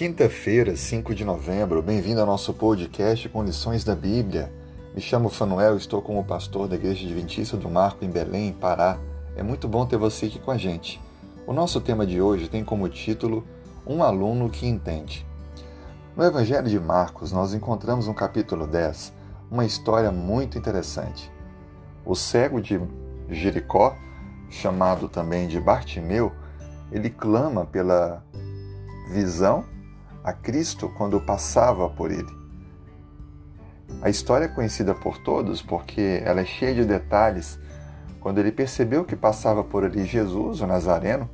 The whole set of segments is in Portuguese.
Quinta-feira, 5 de novembro, bem-vindo ao nosso podcast com lições da Bíblia. Me chamo Fanuel, estou como pastor da Igreja Adventista do Marco em Belém, Pará. É muito bom ter você aqui com a gente. O nosso tema de hoje tem como título Um aluno que entende. No Evangelho de Marcos, nós encontramos no capítulo 10 uma história muito interessante. O cego de Jericó, chamado também de Bartimeu, ele clama pela visão a Cristo quando passava por ele. A história é conhecida por todos porque ela é cheia de detalhes. Quando ele percebeu que passava por ali Jesus, o Nazareno,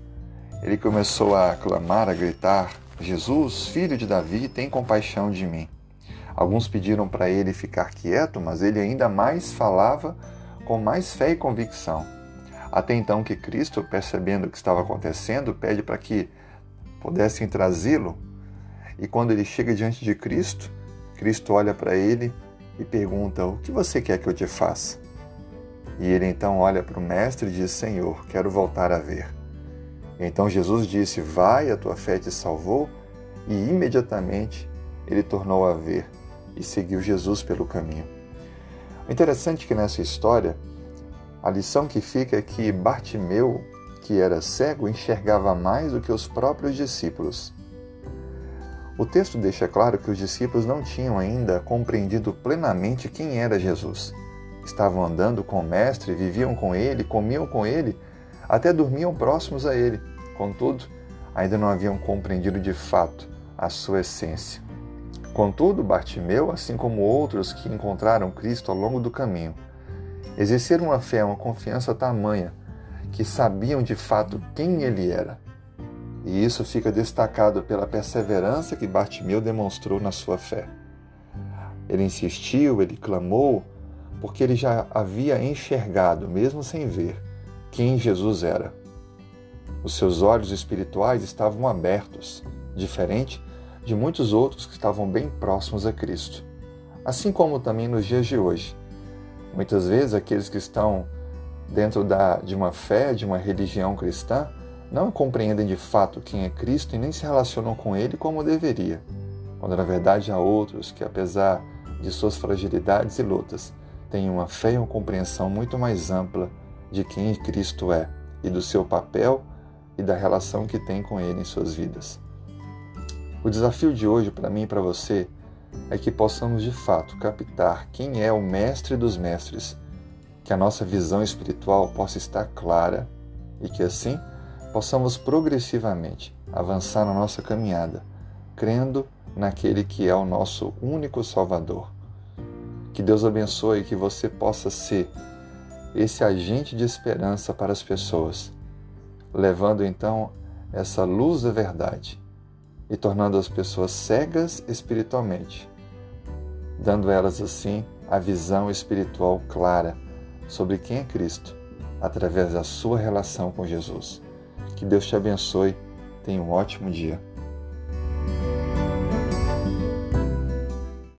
ele começou a clamar, a gritar: Jesus, filho de Davi, tem compaixão de mim. Alguns pediram para ele ficar quieto, mas ele ainda mais falava com mais fé e convicção. Até então que Cristo, percebendo o que estava acontecendo, pede para que pudessem trazê-lo. E quando ele chega diante de Cristo, Cristo olha para ele e pergunta: O que você quer que eu te faça? E ele então olha para o Mestre e diz: Senhor, quero voltar a ver. Então Jesus disse: Vai, a tua fé te salvou. E imediatamente ele tornou a ver e seguiu Jesus pelo caminho. O interessante é que nessa história, a lição que fica é que Bartimeu que era cego, enxergava mais do que os próprios discípulos. O texto deixa claro que os discípulos não tinham ainda compreendido plenamente quem era Jesus. Estavam andando com o Mestre, viviam com ele, comiam com ele, até dormiam próximos a ele. Contudo, ainda não haviam compreendido de fato a sua essência. Contudo, Bartimeu, assim como outros que encontraram Cristo ao longo do caminho, exerceram uma fé, uma confiança tamanha que sabiam de fato quem ele era. E isso fica destacado pela perseverança que Bartimeu demonstrou na sua fé. Ele insistiu, ele clamou, porque ele já havia enxergado, mesmo sem ver, quem Jesus era. Os seus olhos espirituais estavam abertos, diferente de muitos outros que estavam bem próximos a Cristo. Assim como também nos dias de hoje. Muitas vezes aqueles que estão dentro da, de uma fé, de uma religião cristã, não compreendem de fato quem é Cristo e nem se relacionam com Ele como deveria, quando na verdade há outros que, apesar de suas fragilidades e lutas, têm uma fé e uma compreensão muito mais ampla de quem Cristo é e do seu papel e da relação que tem com Ele em suas vidas. O desafio de hoje para mim e para você é que possamos de fato captar quem é o Mestre dos Mestres que a nossa visão espiritual possa estar clara e que assim possamos progressivamente avançar na nossa caminhada, crendo naquele que é o nosso único Salvador. Que Deus abençoe e que você possa ser esse agente de esperança para as pessoas, levando então essa luz da verdade e tornando as pessoas cegas espiritualmente, dando elas assim a visão espiritual clara sobre quem é Cristo através da sua relação com Jesus. Que Deus te abençoe. Tenha um ótimo dia.